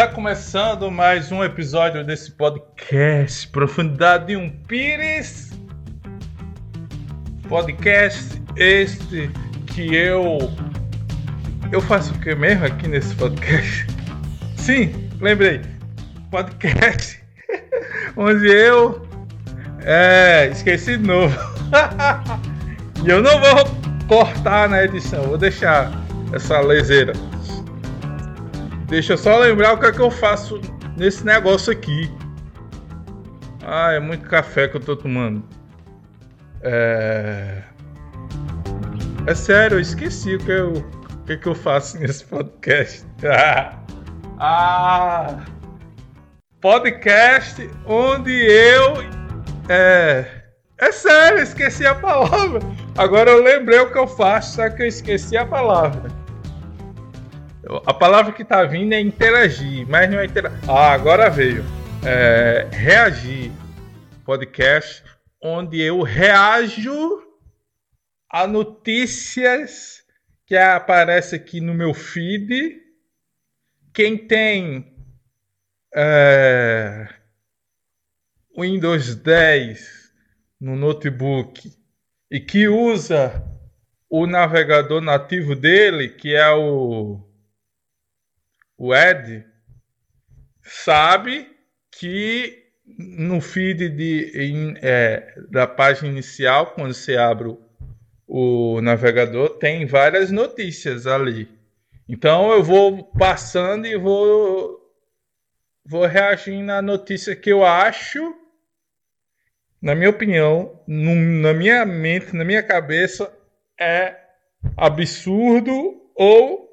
Está começando mais um episódio desse podcast Profundidade de um Pires. Podcast este que eu. Eu faço o que mesmo aqui nesse podcast? Sim, lembrei. Podcast onde eu. É, esqueci de novo. e eu não vou cortar na edição, vou deixar essa leseira. Deixa eu só lembrar o que é que eu faço nesse negócio aqui. Ah, é muito café que eu tô tomando. É. É sério, eu esqueci o que eu, o que, é que eu faço nesse podcast. ah! Podcast onde eu. É. É sério, esqueci a palavra. Agora eu lembrei o que eu faço, só que eu esqueci a palavra. A palavra que tá vindo é interagir, mas não é interagir. Ah, agora veio. É, reagir. Podcast onde eu reajo a notícias que aparecem aqui no meu feed. Quem tem é, Windows 10 no notebook e que usa o navegador nativo dele, que é o o Ed sabe que no feed de, em, é, da página inicial, quando você abre o navegador, tem várias notícias ali. Então eu vou passando e vou, vou reagindo na notícia que eu acho, na minha opinião, no, na minha mente, na minha cabeça, é absurdo ou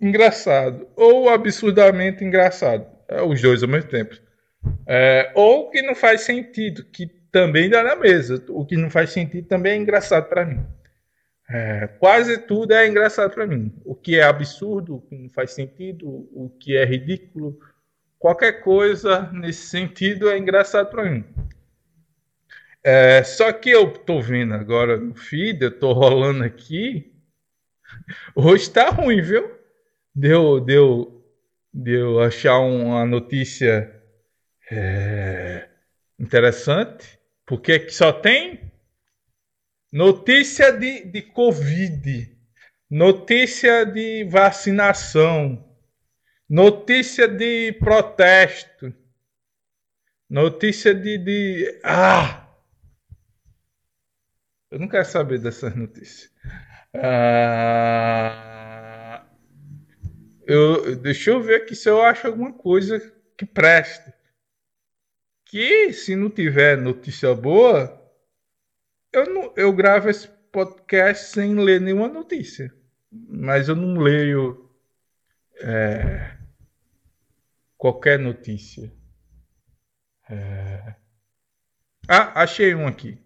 engraçado ou absurdamente engraçado. É, os dois ao mesmo tempo. É, ou que não faz sentido, que também dá na mesa. O que não faz sentido também é engraçado para mim. É, quase tudo é engraçado para mim. O que é absurdo, o que não faz sentido, o que é ridículo, qualquer coisa nesse sentido é engraçado para mim. É, só que eu tô vendo agora no feed, eu tô rolando aqui. Hoje tá ruim, viu? Deu, deu, deu achar uma notícia é, interessante, porque que só tem notícia de, de Covid, notícia de vacinação, notícia de protesto, notícia de, de. Ah! Eu não quero saber dessas notícias. Ah eu, deixa eu ver aqui se eu acho alguma coisa que preste. Que se não tiver notícia boa, eu, não, eu gravo esse podcast sem ler nenhuma notícia. Mas eu não leio é, qualquer notícia. É... Ah, achei um aqui.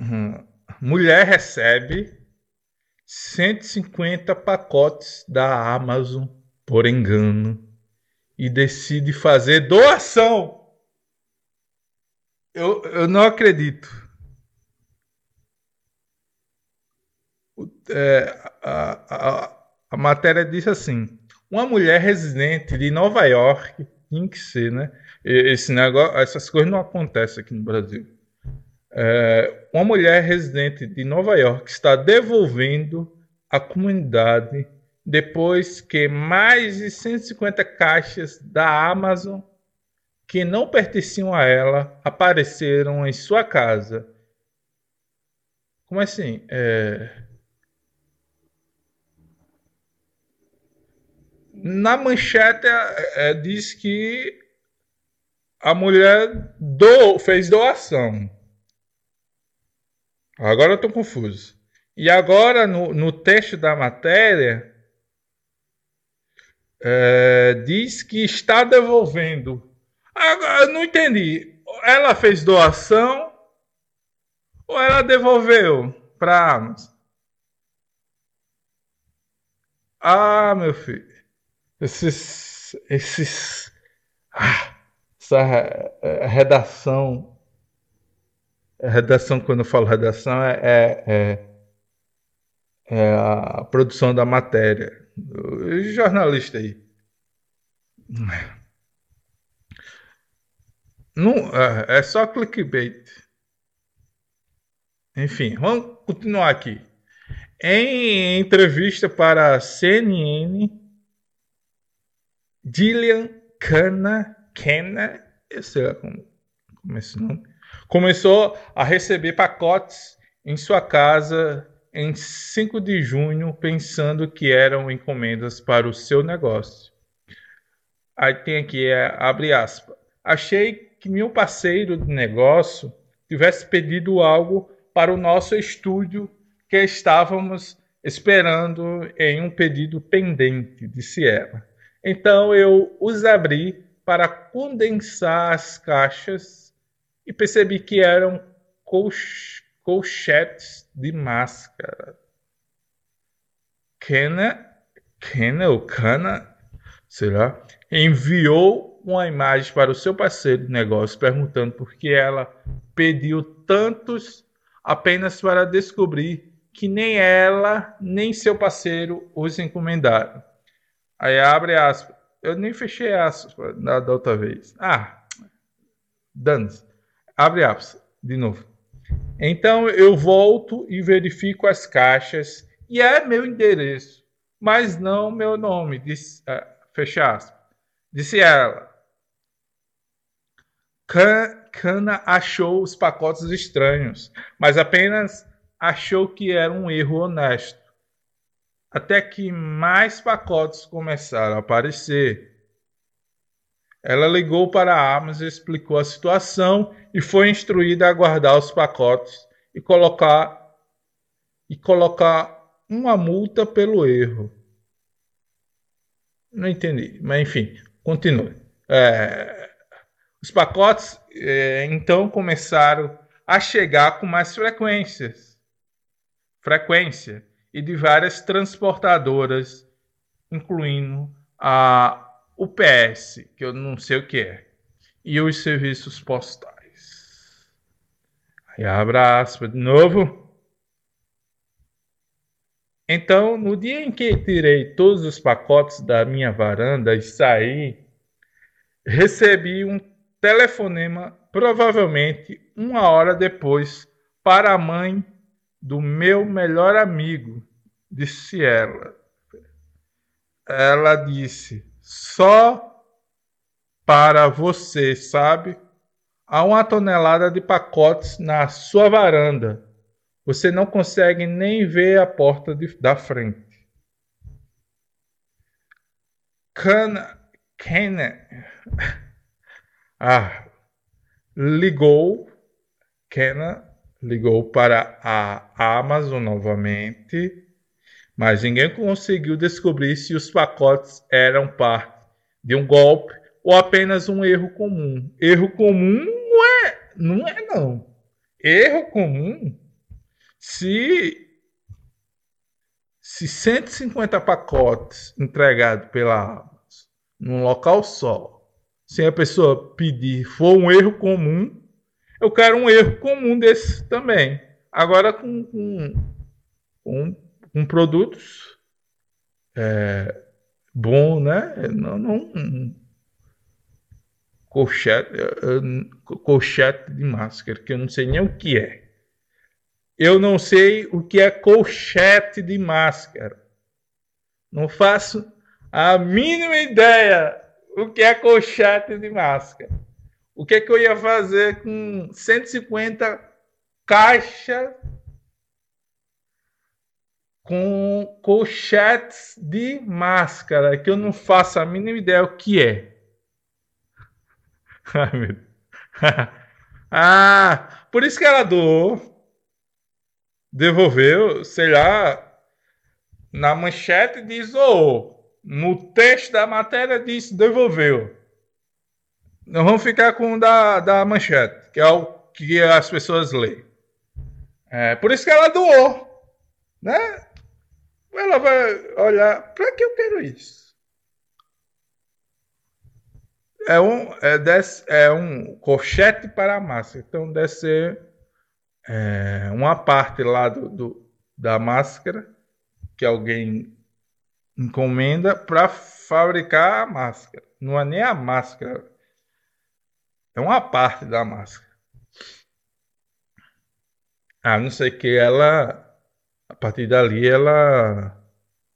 Hum. Mulher recebe 150 pacotes da Amazon por engano e decide fazer doação. Eu, eu não acredito. É, a, a, a matéria diz assim: uma mulher residente de Nova York, tem que ser, né? Esse negócio, essas coisas não acontecem aqui no Brasil é, uma mulher residente de Nova York está devolvendo à comunidade depois que mais de 150 caixas da Amazon que não pertenciam a ela apareceram em sua casa. Como assim? É... Na manchete é, é, diz que a mulher do, fez doação. Agora eu estou confuso. E agora, no, no texto da matéria, é, diz que está devolvendo. Agora, eu não entendi. Ela fez doação ou ela devolveu para a Amazon? Ah, meu filho. Esses. esses ah, essa redação redação, quando eu falo redação, é, é, é, é, a produção da matéria. Jornalista aí. Não, é, é só clickbait. Enfim, vamos continuar aqui. Em entrevista para a CNN, Gillian Cana, Cana, eu sei lá como, como é esse nome, começou a receber pacotes em sua casa em 5 de junho, pensando que eram encomendas para o seu negócio. Aí tem aqui, é, abre aspas. Achei que meu parceiro de negócio tivesse pedido algo para o nosso estúdio que estávamos esperando em um pedido pendente, disse ela. Então eu os abri para condensar as caixas e percebi que eram colch colchetes de máscara. Kena, Kena ou Kana, será? Enviou uma imagem para o seu parceiro de negócio perguntando por que ela pediu tantos apenas para descobrir que nem ela nem seu parceiro os encomendaram. Aí abre aspas. Eu nem fechei aspas da, da outra vez. Ah, dane-se. Abre aspas de novo. Então eu volto e verifico as caixas e é meu endereço, mas não meu nome. Disse, uh, fecha aspas. Disse ela. Cana achou os pacotes estranhos, mas apenas achou que era um erro honesto até que mais pacotes começaram a aparecer. Ela ligou para a Amazon, explicou a situação e foi instruída a guardar os pacotes e colocar e colocar uma multa pelo erro. Não entendi, mas enfim, continue. É, os pacotes é, então começaram a chegar com mais frequências, frequência e de várias transportadoras, incluindo a UPS, que eu não sei o que é, e os serviços postais. Aí abra aspas de novo. Então, no dia em que tirei todos os pacotes da minha varanda e saí, recebi um telefonema, provavelmente uma hora depois, para a mãe do meu melhor amigo, disse ela. Ela disse: só para você, sabe? Há uma tonelada de pacotes na sua varanda. Você não consegue nem ver a porta de, da frente. Cana, Cana, ah, ligou, Cana ligou para a Amazon novamente, mas ninguém conseguiu descobrir se os pacotes eram parte de um golpe ou apenas um erro comum. Erro comum não é, não é não. Erro comum se se 150 pacotes entregados pela Amazon num local só, sem a pessoa pedir, for um erro comum, eu quero um erro comum desse também. Agora com, com, com, com produtos é, bom, né? Não, não colchete, colchete de máscara, que eu não sei nem o que é. Eu não sei o que é colchete de máscara. Não faço a mínima ideia o que é colchete de máscara o que, é que eu ia fazer com 150 caixas com colchetes de máscara, que eu não faço a mínima ideia o que é. Ai, meu Deus. ah, por isso que ela doou, devolveu, sei lá, na manchete diz, ou oh, no texto da matéria diz devolveu. Nós vamos ficar com o da, da manchete, que é o que as pessoas leem. É, por isso que ela doou. Né? Ela vai olhar, para que eu quero isso? É um, é, desse, é um colchete para a máscara. Então deve ser é, uma parte lá do, do, da máscara que alguém encomenda para fabricar a máscara. Não é nem a máscara, é uma parte da máscara. A não ser que ela, a partir dali, ela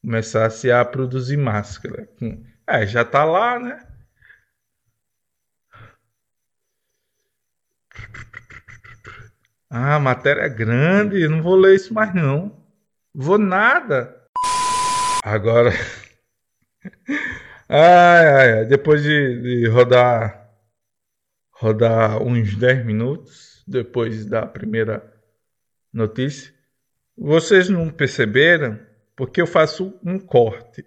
começasse a produzir máscara. É, já tá lá, né? Ah, matéria é grande, não vou ler isso mais não. Vou nada. Agora. ai, ai, depois de, de rodar rodar uns 10 minutos depois da primeira notícia, vocês não perceberam porque eu faço um corte.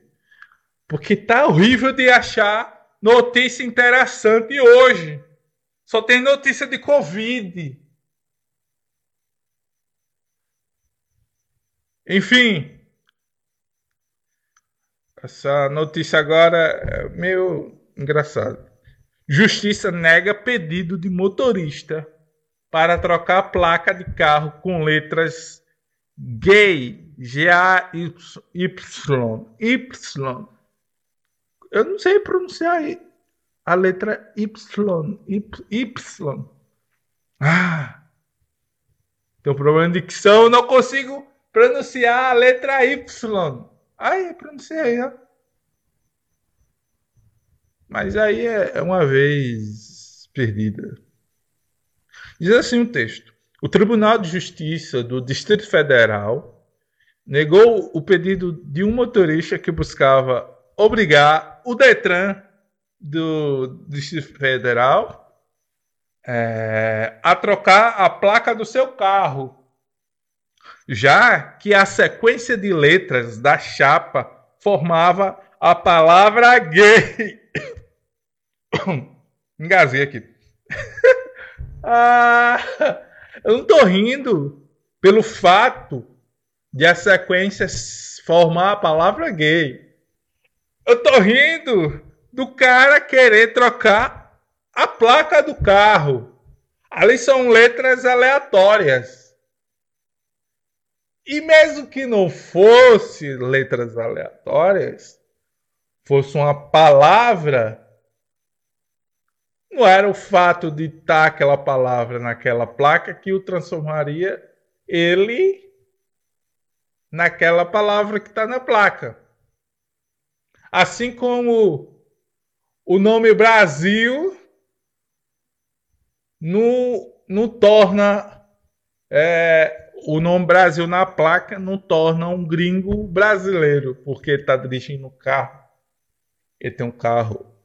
Porque tá horrível de achar notícia interessante hoje. Só tem notícia de Covid. Enfim, essa notícia agora é meio engraçada. Justiça nega pedido de motorista para trocar a placa de carro com letras gay, G-A-Y, Y. Eu não sei pronunciar a letra Y, Y. Ah, tem um problema de dicção, não consigo pronunciar a letra Y. Aí, pronunciei ó. Mas aí é, é uma vez perdida. Diz assim o texto: O Tribunal de Justiça do Distrito Federal negou o pedido de um motorista que buscava obrigar o Detran do Distrito Federal é, a trocar a placa do seu carro já que a sequência de letras da chapa formava a palavra gay. Engasguei aqui. ah, eu não tô rindo pelo fato de a sequência formar a palavra gay. Eu tô rindo do cara querer trocar a placa do carro. Ali são letras aleatórias. E mesmo que não fosse letras aleatórias, fosse uma palavra, não era o fato de estar aquela palavra naquela placa que o transformaria ele naquela palavra que está na placa. Assim como o nome Brasil não, não torna é, o nome Brasil na placa não torna um gringo brasileiro, porque ele está dirigindo um carro. Ele tem um carro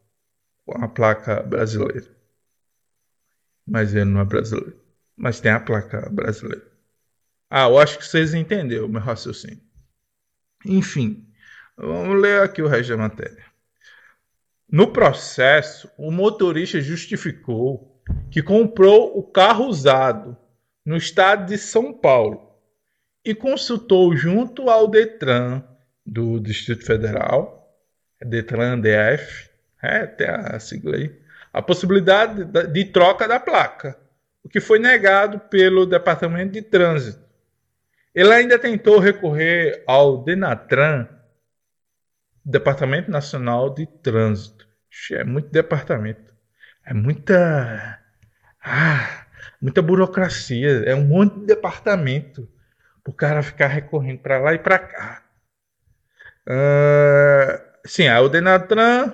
a placa brasileira. Mas ele não é brasileiro. Mas tem a placa brasileira. Ah, eu acho que vocês entenderam o meu raciocínio. Enfim, vamos ler aqui o resto da matéria. No processo, o motorista justificou que comprou o carro usado no estado de São Paulo e consultou junto ao Detran do Distrito Federal, Detran DF, é, até a sigla aí, a possibilidade de troca da placa, o que foi negado pelo Departamento de Trânsito. Ele ainda tentou recorrer ao Denatran, Departamento Nacional de Trânsito. É muito departamento. É muita. Ah, muita burocracia, é um monte de departamento o cara ficar recorrendo para lá e para cá. Uh, sim, aí o Denatran,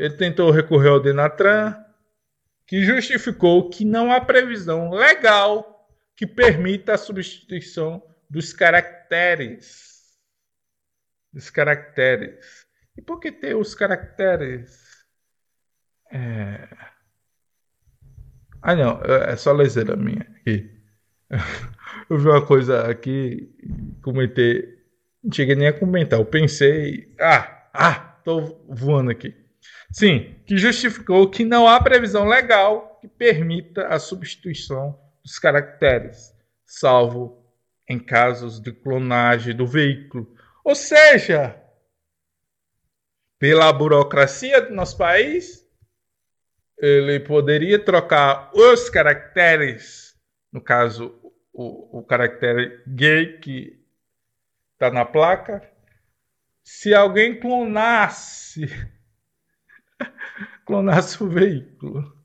ele tentou recorrer ao Denatran, que justificou que não há previsão legal que permita a substituição dos caracteres. Dos caracteres. E por que ter os caracteres? É ah, não, é, é só leseira minha aqui. Eu vi uma coisa aqui, comentei, não cheguei nem a comentar. Eu pensei, ah, ah, tô voando aqui. Sim, que justificou que não há previsão legal que permita a substituição dos caracteres, salvo em casos de clonagem do veículo. Ou seja, pela burocracia do nosso país, ele poderia trocar os caracteres, no caso, o, o caractere gay que está na placa, se alguém clonasse clonasse o veículo,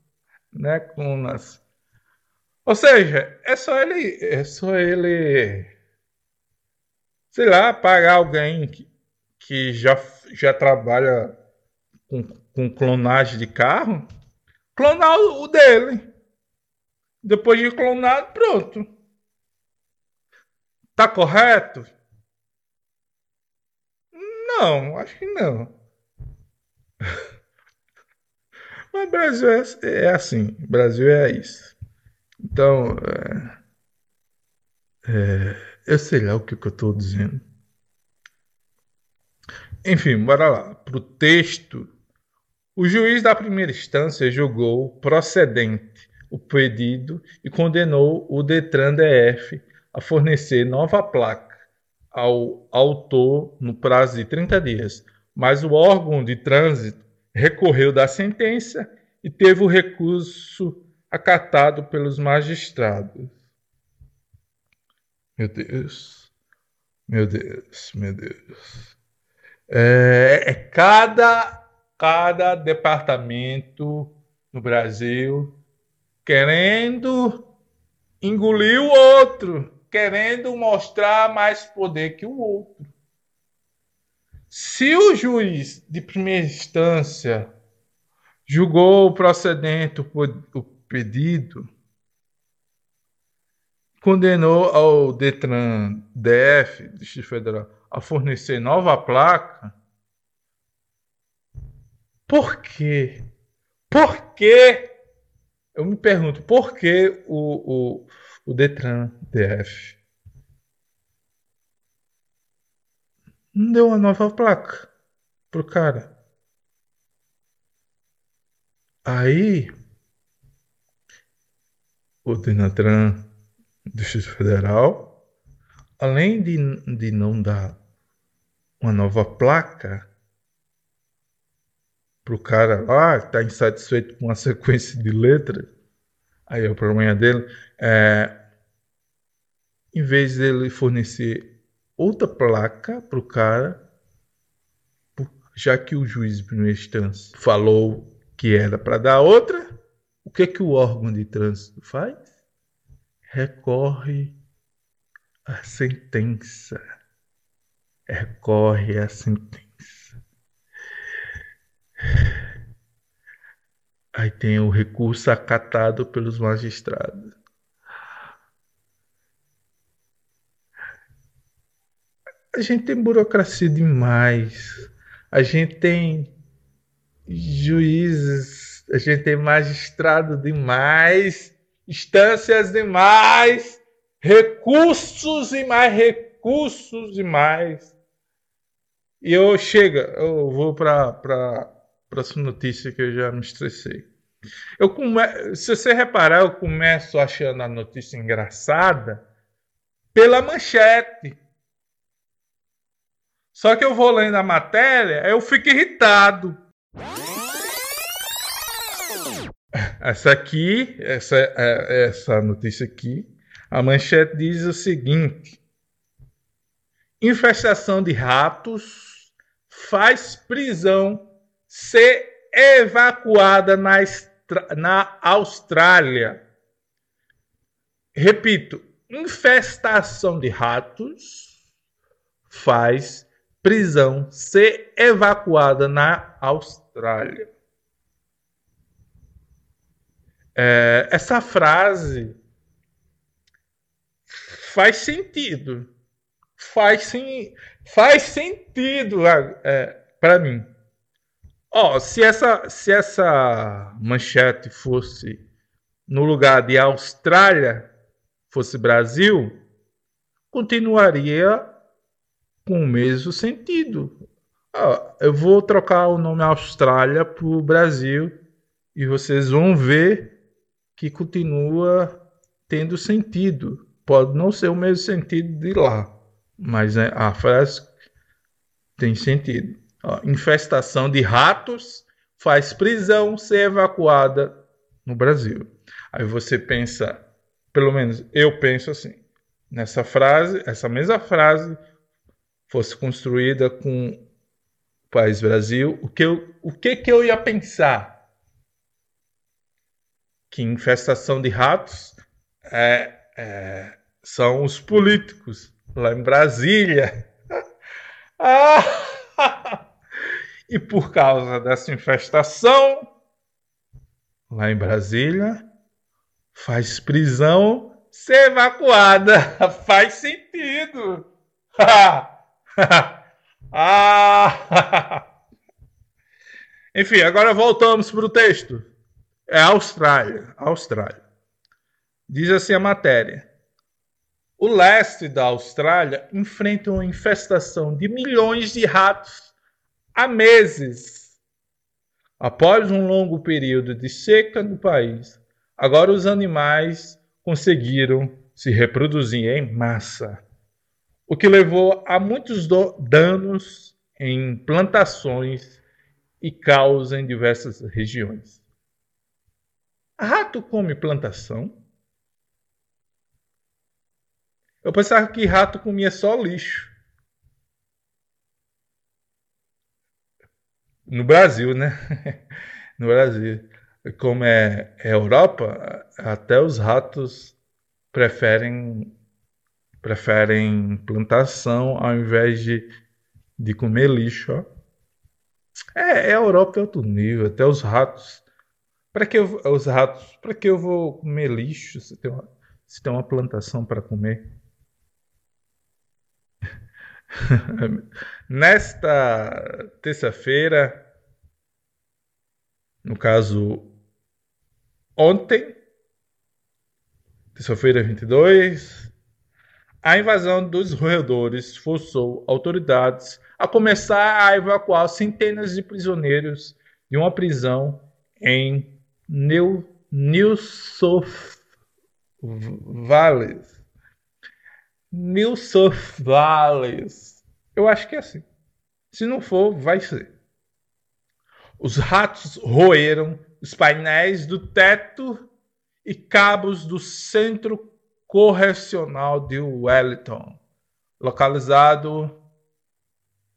né? Clonasse. Ou seja, é só ele, é só ele, sei lá, pagar alguém que, que já, já trabalha com, com clonagem de carro, clonar o, o dele. Depois de clonado, pronto. Tá correto? Não, acho que não. Mas Brasil é, é assim. Brasil é isso. Então, é, é, eu sei lá o que, que eu estou dizendo. Enfim, bora lá. Para o texto, o juiz da primeira instância julgou procedente o pedido e condenou o Detran DF a fornecer nova placa ao autor no prazo de 30 dias, mas o órgão de trânsito recorreu da sentença e teve o recurso acatado pelos magistrados. Meu Deus, meu Deus, meu Deus. É, é cada, cada departamento no Brasil querendo engolir o outro querendo mostrar mais poder que o outro. Se o juiz de primeira instância julgou procedente o pedido, condenou ao Detran DF, Distrito Federal, a fornecer nova placa, por quê? Por quê? Eu me pergunto, por que o, o, o Detran DF. Deu uma nova placa pro cara. Aí, o Denatran do Distrito Federal, além de, de não dar uma nova placa pro cara lá, que tá insatisfeito com a sequência de letras, aí é o problema dele, é, em vez dele fornecer outra placa para o cara, já que o juiz de primeira instância falou que era para dar outra, o que que o órgão de trânsito faz? Recorre à sentença. Recorre à sentença. Aí tem o recurso acatado pelos magistrados. A gente tem burocracia demais. A gente tem juízes, a gente tem magistrado demais, instâncias demais, recursos e mais recursos demais. E eu chega, eu vou para a próxima notícia que eu já me estressei. Eu come... Se você reparar, eu começo achando a notícia engraçada pela manchete. Só que eu vou lendo a matéria, eu fico irritado. Essa aqui, essa, é, essa notícia aqui, a manchete diz o seguinte: infestação de ratos faz prisão ser evacuada na, na Austrália. Repito, infestação de ratos faz prisão ser evacuada na Austrália. É, essa frase faz sentido. Faz, sim, faz sentido é, para mim. Ó, se essa, se essa manchete fosse no lugar de Austrália, fosse Brasil, continuaria com o mesmo sentido. Ah, eu vou trocar o nome Austrália para o Brasil e vocês vão ver que continua tendo sentido. Pode não ser o mesmo sentido de lá, mas né, a frase tem sentido. infestação de ratos faz prisão ser evacuada no Brasil. Aí você pensa, pelo menos eu penso assim, nessa frase, essa mesma frase fosse construída com país Brasil, o que eu, o que, que eu ia pensar? Que infestação de ratos é, é, são os políticos lá em Brasília. ah! E por causa dessa infestação, lá em Brasília, faz prisão ser evacuada. faz sentido. ah! Enfim, agora voltamos para o texto. É Austrália. Austrália. Diz assim a matéria. O leste da Austrália enfrenta uma infestação de milhões de ratos há meses. Após um longo período de seca no país, agora os animais conseguiram se reproduzir em massa, o que levou a muitos danos em plantações e caos em diversas regiões. Rato come plantação? Eu pensava que rato comia só lixo. No Brasil, né? no Brasil. Como é, é Europa, até os ratos preferem preferem plantação ao invés de, de comer lixo. Ó. É, é a Europa é outro nível, até os ratos. Para que eu, os ratos? Para que eu vou comer lixo se tem uma, se tem uma plantação para comer? Nesta terça-feira, no caso ontem, terça-feira 22, a invasão dos roedores forçou autoridades a começar a evacuar centenas de prisioneiros de uma prisão em New, New South Wales. New South Wales. Eu acho que é assim. Se não for, vai ser. Os ratos roeram os painéis do teto e cabos do centro correcional de Wellington, localizado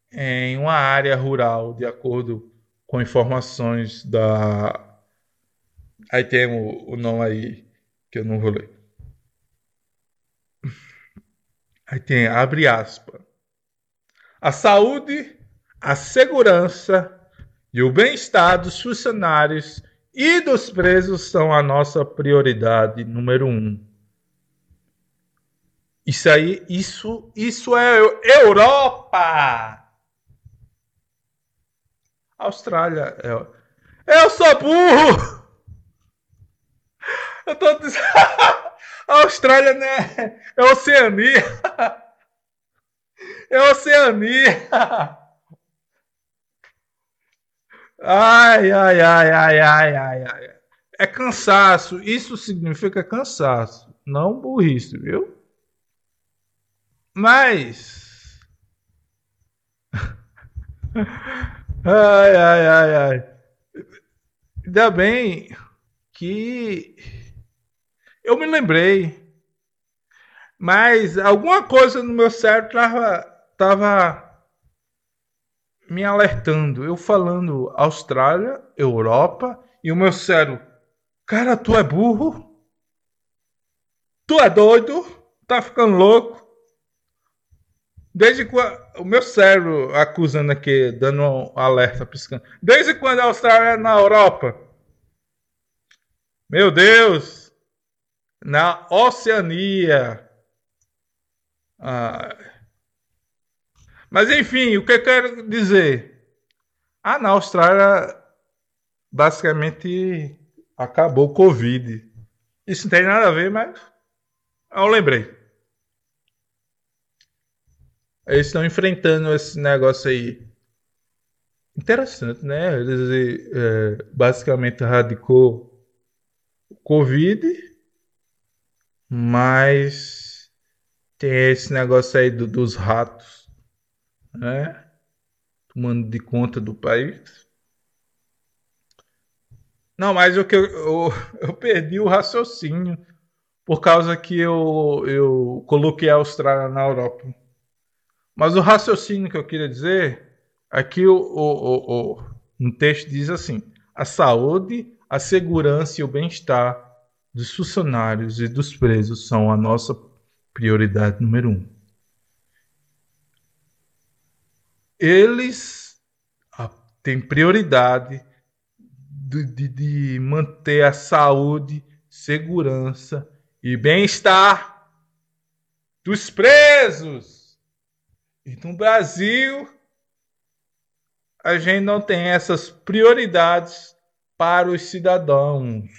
em uma área rural, de acordo com informações da. Aí tem o, o nome aí que eu não vou ler. Aí tem, abre aspas. A saúde, a segurança e o bem-estar dos funcionários e dos presos são a nossa prioridade número um. Isso aí, isso, isso é Europa! Austrália. É... Eu sou burro! Eu tô dizendo. A Austrália né? é Oceania. É Oceania. Ai, ai, ai, ai, ai, ai, ai. É cansaço. Isso significa cansaço, não burrice, viu? Mas. Ai, ai, ai, ai. Ainda bem que eu me lembrei. Mas alguma coisa no meu cérebro tava, tava me alertando. Eu falando Austrália, Europa, e o meu cérebro, cara, tu é burro? Tu é doido? Tá ficando louco? Desde quando. O meu cérebro acusando aqui, dando um alerta, piscando. Desde quando a Austrália é na Europa? Meu Deus! na Oceania. Ah. Mas enfim, o que eu quero dizer? Ah, na Austrália, basicamente acabou o Covid. Isso não tem nada a ver, mas eu lembrei. Eles estão enfrentando esse negócio aí. Interessante, né? Eles é, basicamente radicou o Covid mas tem esse negócio aí do, dos ratos, né? Tomando de conta do país. Não, mas o que eu, eu, eu, perdi o raciocínio por causa que eu, eu coloquei a Austrália na Europa. Mas o raciocínio que eu queria dizer Aqui o, o, o, o, no texto diz assim: a saúde, a segurança e o bem-estar dos funcionários e dos presos são a nossa prioridade número um. Eles têm prioridade de, de, de manter a saúde, segurança e bem-estar dos presos. E no Brasil, a gente não tem essas prioridades para os cidadãos.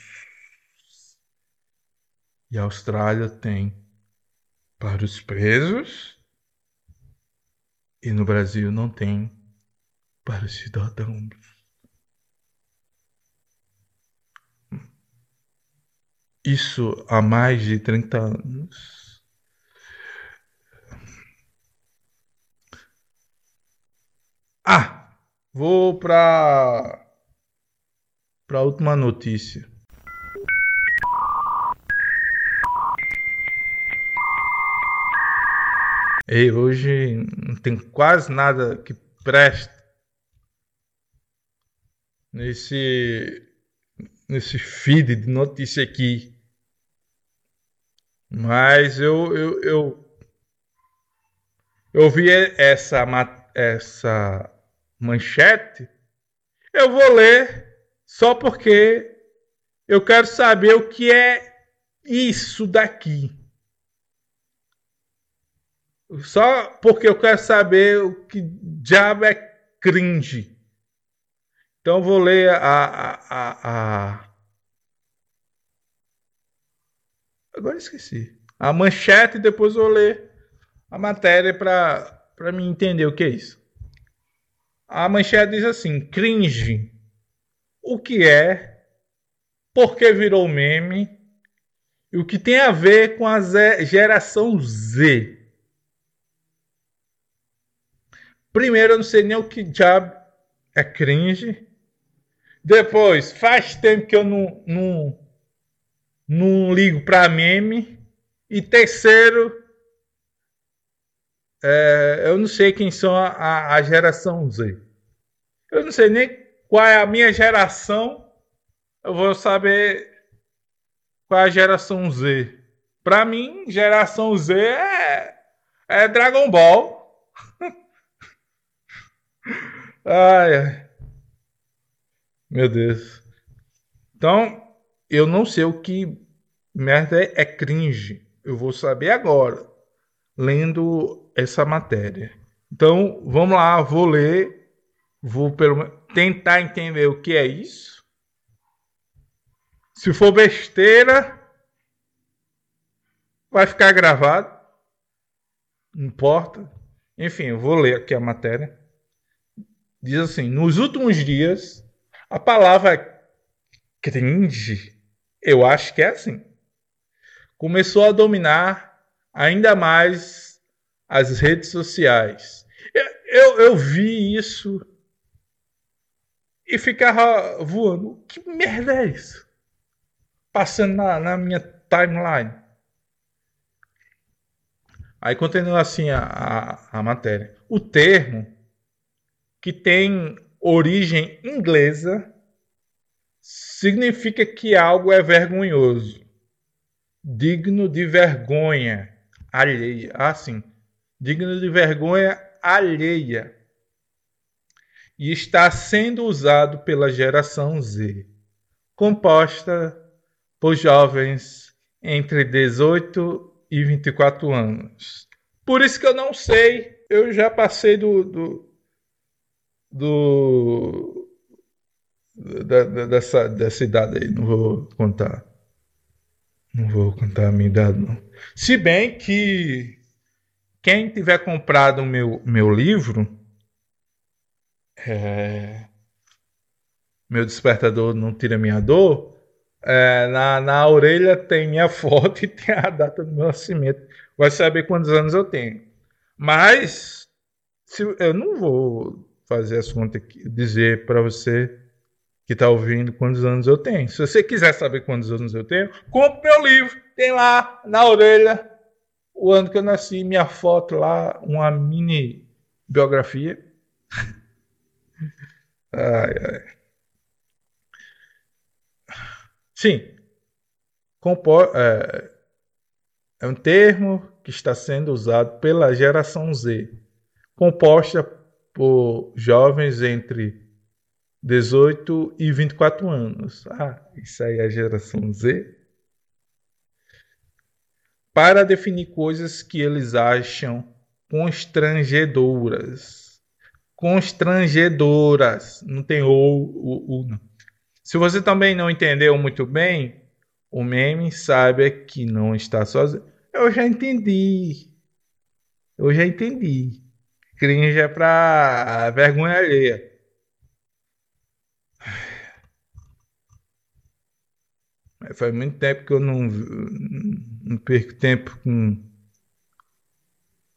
E a Austrália tem para os presos. E no Brasil não tem para os cidadãos. Isso há mais de 30 anos. Ah, vou para para última notícia. E hoje não tem quase nada que preste nesse nesse feed de notícia aqui. Mas eu eu, eu, eu vi essa essa manchete. Eu vou ler só porque eu quero saber o que é isso daqui. Só porque eu quero saber o que diabo é cringe. Então vou ler a, a, a, a... Agora esqueci. A manchete e depois vou ler a matéria para me entender o que é isso. A manchete diz assim: cringe o que é, por que virou meme e o que tem a ver com a geração Z. Primeiro, eu não sei nem o que diabo é cringe. Depois, faz tempo que eu não, não, não ligo para meme. E terceiro, é, eu não sei quem são a, a, geração Z. Eu não sei nem qual é a minha geração, eu vou saber qual é a geração Z. Para mim, geração Z é, é Dragon Ball. ai, ai. Meu Deus. Então, eu não sei o que merda é, é cringe. Eu vou saber agora, lendo essa matéria. Então, vamos lá, vou ler Vou pelo tentar entender o que é isso. Se for besteira, vai ficar gravado. Não importa. Enfim, eu vou ler aqui a matéria. Diz assim: nos últimos dias, a palavra cringe, eu acho que é assim, começou a dominar ainda mais as redes sociais. Eu, eu, vi isso e ficava voando. Que merda é isso? Passando na, na minha timeline. Aí continua assim a, a, a matéria. O termo, que tem origem inglesa, significa que algo é vergonhoso, digno de vergonha alheia. Ah, sim. Digno de vergonha alheia e está sendo usado pela geração Z, composta por jovens entre 18 e 24 anos. Por isso que eu não sei, eu já passei do, do, do da, da, dessa, dessa idade aí, não vou contar. Não vou contar a minha idade, não. Se bem que quem tiver comprado o meu, meu livro é, meu despertador não tira minha dor, é, na, na orelha tem minha foto e tem a data do meu nascimento. Vai saber quantos anos eu tenho. Mas se, eu não vou fazer as contas aqui, dizer para você que está ouvindo quantos anos eu tenho. Se você quiser saber quantos anos eu tenho, compre meu livro. Tem lá na orelha o ano que eu nasci, minha foto lá, uma mini biografia. ai, ai. Sim, Compo é, é um termo que está sendo usado pela geração Z, composta por jovens entre 18 e 24 anos. Ah, isso aí é a geração Z. Para definir coisas que eles acham constrangedoras. Constrangedoras. Não tem ou, ou não. Se você também não entendeu muito bem, o meme saiba que não está sozinho. Eu já entendi. Eu já entendi. Cringe é pra vergonha alheia. Faz muito tempo que eu não, não perco tempo com,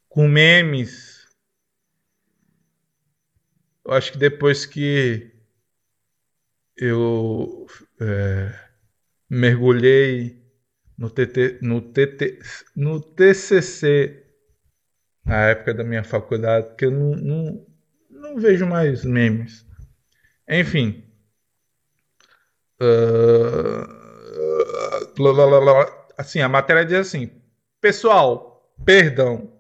com memes. Eu acho que depois que eu é, mergulhei no, TT, no, TT, no TCC na época da minha faculdade, que eu não, não, não vejo mais memes. Enfim. Uh, assim, a matéria diz assim: Pessoal, perdão,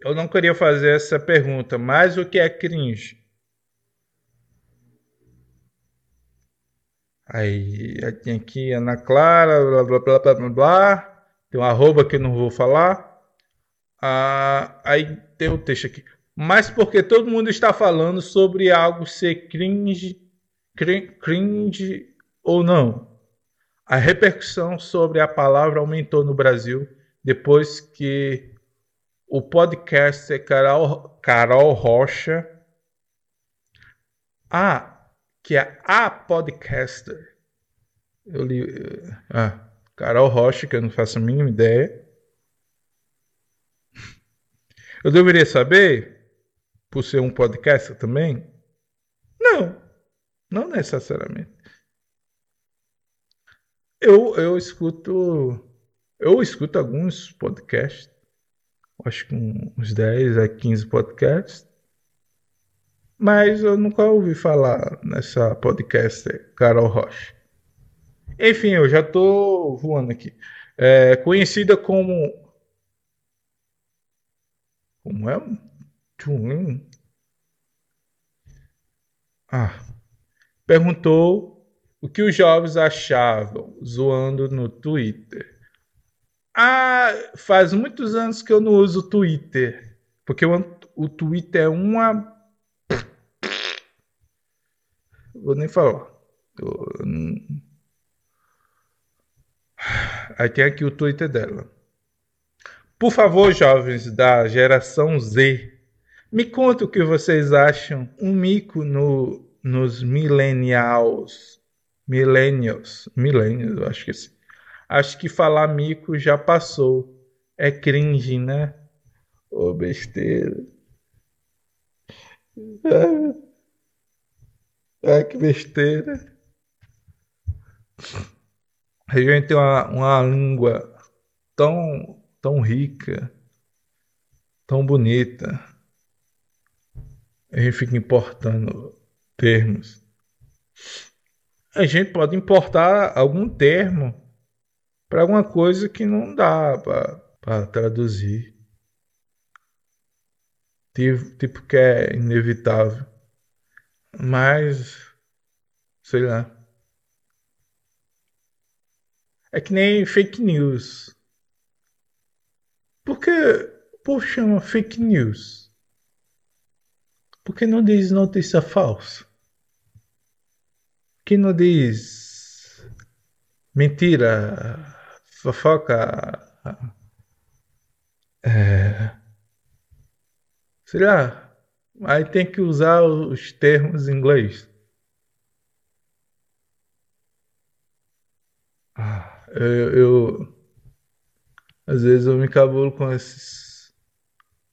eu não queria fazer essa pergunta, mas o que é cringe? Aí tem aqui Ana Clara, blá blá blá blá blá, blá. tem um arroba que eu não vou falar. Ah, aí tem o um texto aqui. Mas porque todo mundo está falando sobre algo ser cringe, cringe, cringe ou não. A repercussão sobre a palavra aumentou no Brasil depois que o podcaster Carol, Carol Rocha, ah, que é a podcaster, eu li, ah, Carol Rocha, que eu não faço a mínima ideia. Eu deveria saber, por ser um podcaster também? Não, não necessariamente. Eu, eu escuto. Eu escuto alguns podcasts. Acho que uns 10 a 15 podcasts. Mas eu nunca ouvi falar nessa podcast Carol Rocha. Enfim, eu já tô voando aqui. É, conhecida como. Como é? Tulin? Ah. Perguntou o que os jovens achavam zoando no Twitter. Ah, faz muitos anos que eu não uso Twitter. Porque o, o Twitter é uma. Vou nem falar. Aí tem aqui o Twitter dela. Por favor, jovens da geração Z, me conta o que vocês acham. Um mico no, nos millennials Millennials. Millennials, acho que sim. Acho que falar mico já passou. É cringe, né? Ô, oh, besteira. Ah, que besteira. A gente tem uma, uma língua tão, tão rica, tão bonita. A gente fica importando termos a gente pode importar algum termo para alguma coisa que não dá para traduzir. Tipo, tipo que é inevitável. Mas, sei lá. É que nem fake news. Por que o povo chama fake news? Por que não diz notícia falsa? Que não diz mentira, fofoca, é, sei lá, aí tem que usar os termos em inglês. Ah, eu, eu, às vezes eu me cabulo com esses,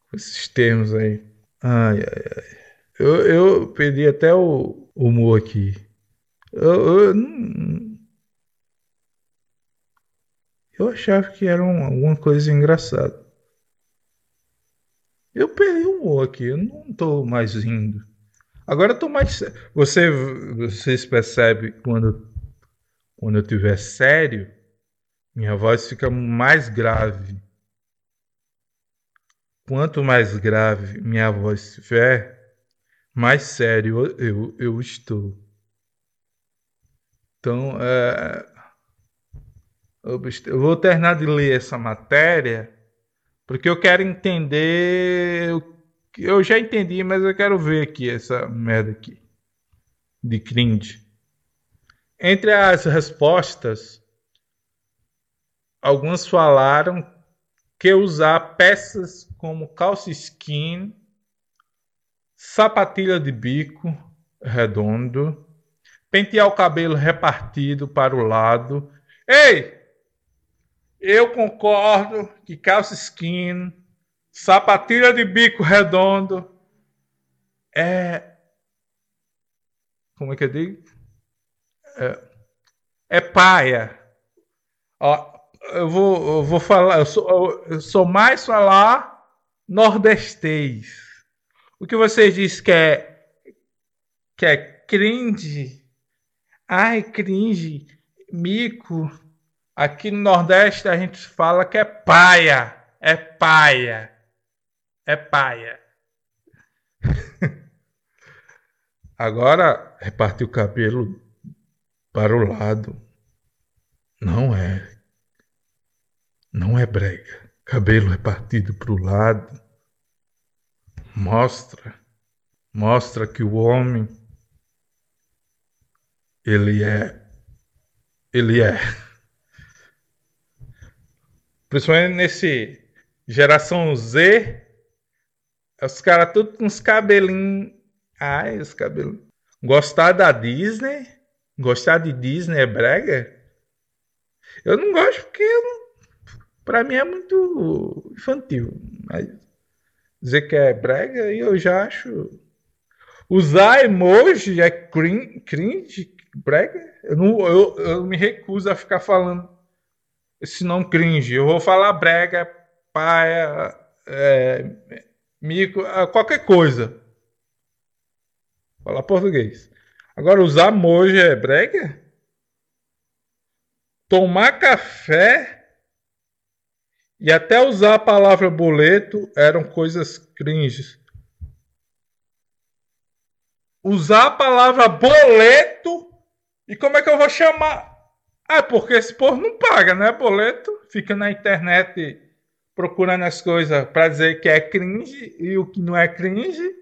com esses termos aí. Ai, ai, ai. Eu, eu perdi até o humor aqui. Eu, eu, eu achava que era um, alguma coisa engraçada. Eu perdi o humor aqui, eu não estou mais rindo. Agora eu tô mais. Você, vocês percebem quando, quando eu estiver sério, minha voz fica mais grave. Quanto mais grave minha voz estiver, mais sério eu, eu estou. Então, é, eu vou terminar de ler essa matéria porque eu quero entender. Eu já entendi, mas eu quero ver aqui essa merda aqui de cringe. Entre as respostas, alguns falaram que usar peças como calça skin, sapatilha de bico redondo, pentear o cabelo repartido para o lado. Ei! Eu concordo que calça skin, sapatilha de bico redondo é. Como é que eu digo? É, é paia. Ó, eu vou, eu vou falar, eu sou, eu sou mais falar nordestês. O que vocês dizem que é, que é cringe? Ai, cringe, mico. Aqui no Nordeste a gente fala que é paia. É paia. É paia. Agora, repartir o cabelo para o lado. Não é. Não é brega. Cabelo repartido para o lado. Mostra. Mostra que o homem. Ele é. Ele é Principalmente nesse geração Z, os caras tudo com os cabelinhos. Ai, os cabelos. Gostar da Disney? Gostar de Disney é brega? Eu não gosto porque para mim é muito infantil. Mas dizer que é brega, eu já acho. Usar emoji é cringe brega? Eu, não, eu, eu me recuso a ficar falando esse nome cringe. Eu vou falar brega, paia, é, mico, é, qualquer coisa. Falar português. Agora, usar mojo é brega? Tomar café e até usar a palavra boleto eram coisas cringes. Usar a palavra boleto e como é que eu vou chamar? Ah, porque esse povo não paga, né? Boleto. Fica na internet procurando as coisas para dizer que é cringe e o que não é cringe.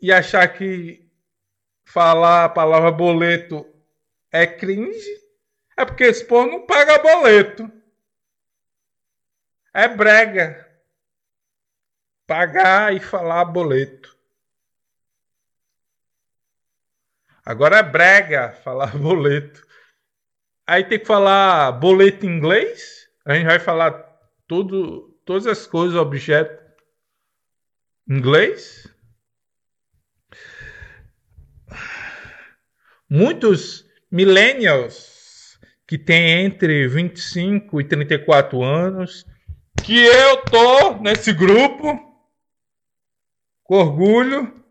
E achar que falar a palavra boleto é cringe. É porque esse povo não paga boleto. É brega. Pagar e falar boleto. Agora é brega falar boleto. Aí tem que falar boleto em inglês. A gente vai falar tudo, todas as coisas, objeto em inglês. Muitos millennials que têm entre 25 e 34 anos, que eu tô nesse grupo, com orgulho,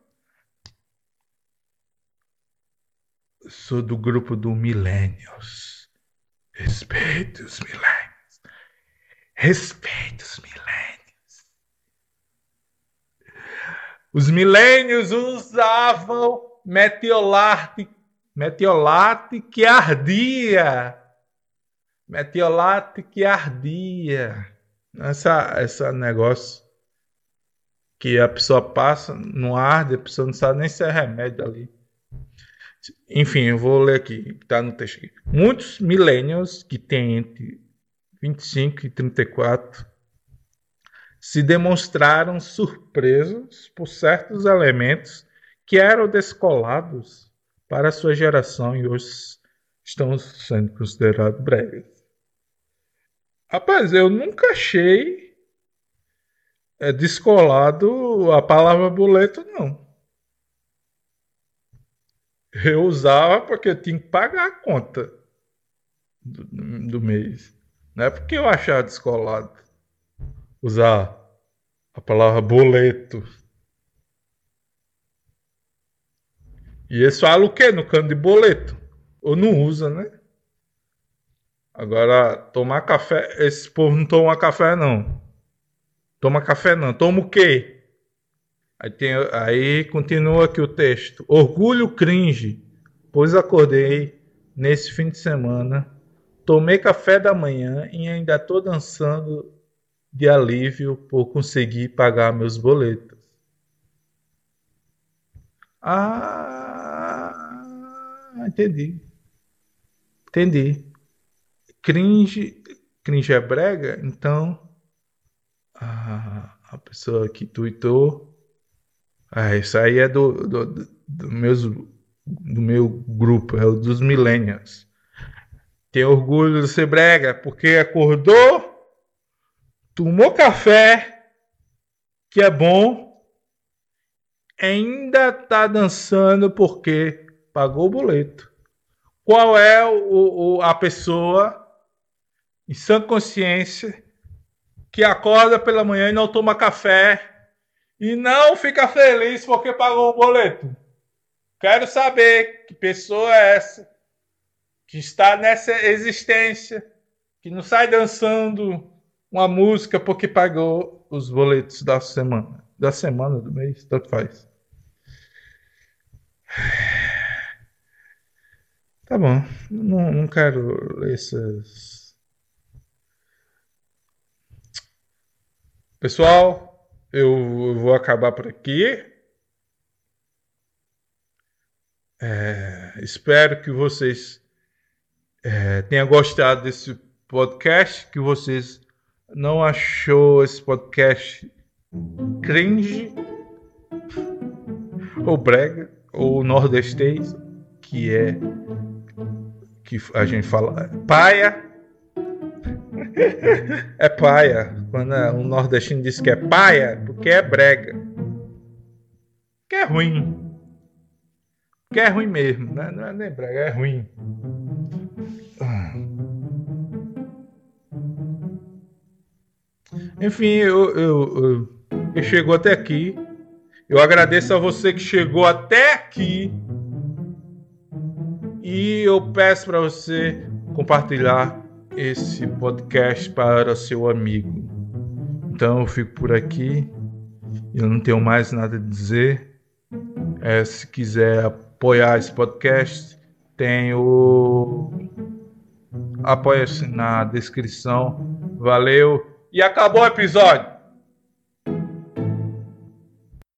sou do grupo do millennials. Respeite os milênios. Respeite os milênios. Os milênios usavam metiolate, metiolate que ardia. Metiolate que ardia. Essa, essa negócio que a pessoa passa, não arde, a pessoa não sabe nem se é remédio ali. Enfim, eu vou ler aqui, está no texto aqui. Muitos millennials que têm entre 25 e 34 se demonstraram surpresos por certos elementos que eram descolados para sua geração e hoje estão sendo considerados bregas. Rapaz, eu nunca achei é, descolado a palavra boleto, não eu usava porque eu tinha que pagar a conta do, do mês. Não é porque eu achava descolado usar a palavra boleto. E eles falam o quê no canto de boleto? Ou não usa, né? Agora, tomar café, esse povo não toma café, não. Toma café, não. Toma o quê? Aí, tem, aí continua aqui o texto. Orgulho cringe, pois acordei nesse fim de semana, tomei café da manhã e ainda estou dançando de alívio por conseguir pagar meus boletos. Ah, entendi. Entendi. Cringe, cringe é brega, então a, a pessoa que tweetou. Ah, isso aí é do, do, do, meus, do meu grupo, é o dos millennials. Tem orgulho de ser brega porque acordou, tomou café, que é bom, ainda tá dançando porque pagou o boleto. Qual é o, o, a pessoa em sã consciência que acorda pela manhã e não toma café e não fica feliz porque pagou o boleto? Quero saber que pessoa é essa que está nessa existência, que não sai dançando uma música porque pagou os boletos da semana, da semana, do mês, tanto faz. Tá bom, não, não quero ler essas. Pessoal, eu vou acabar por aqui. É, espero que vocês é, tenham gostado desse podcast, que vocês não achou esse podcast cringe ou brega ou nordestês, que é que a gente fala paia. É paia. Quando um nordestino diz que é paia, porque é brega. Que é ruim. Que é ruim mesmo, né? não é nem brega, é ruim. Enfim, eu, eu, eu, chegou até aqui. Eu agradeço a você que chegou até aqui. E eu peço para você compartilhar esse podcast para seu amigo. Então eu fico por aqui. Eu não tenho mais nada a dizer. É, se quiser apoiar esse podcast, tem o apoia-se na descrição. Valeu e acabou o episódio.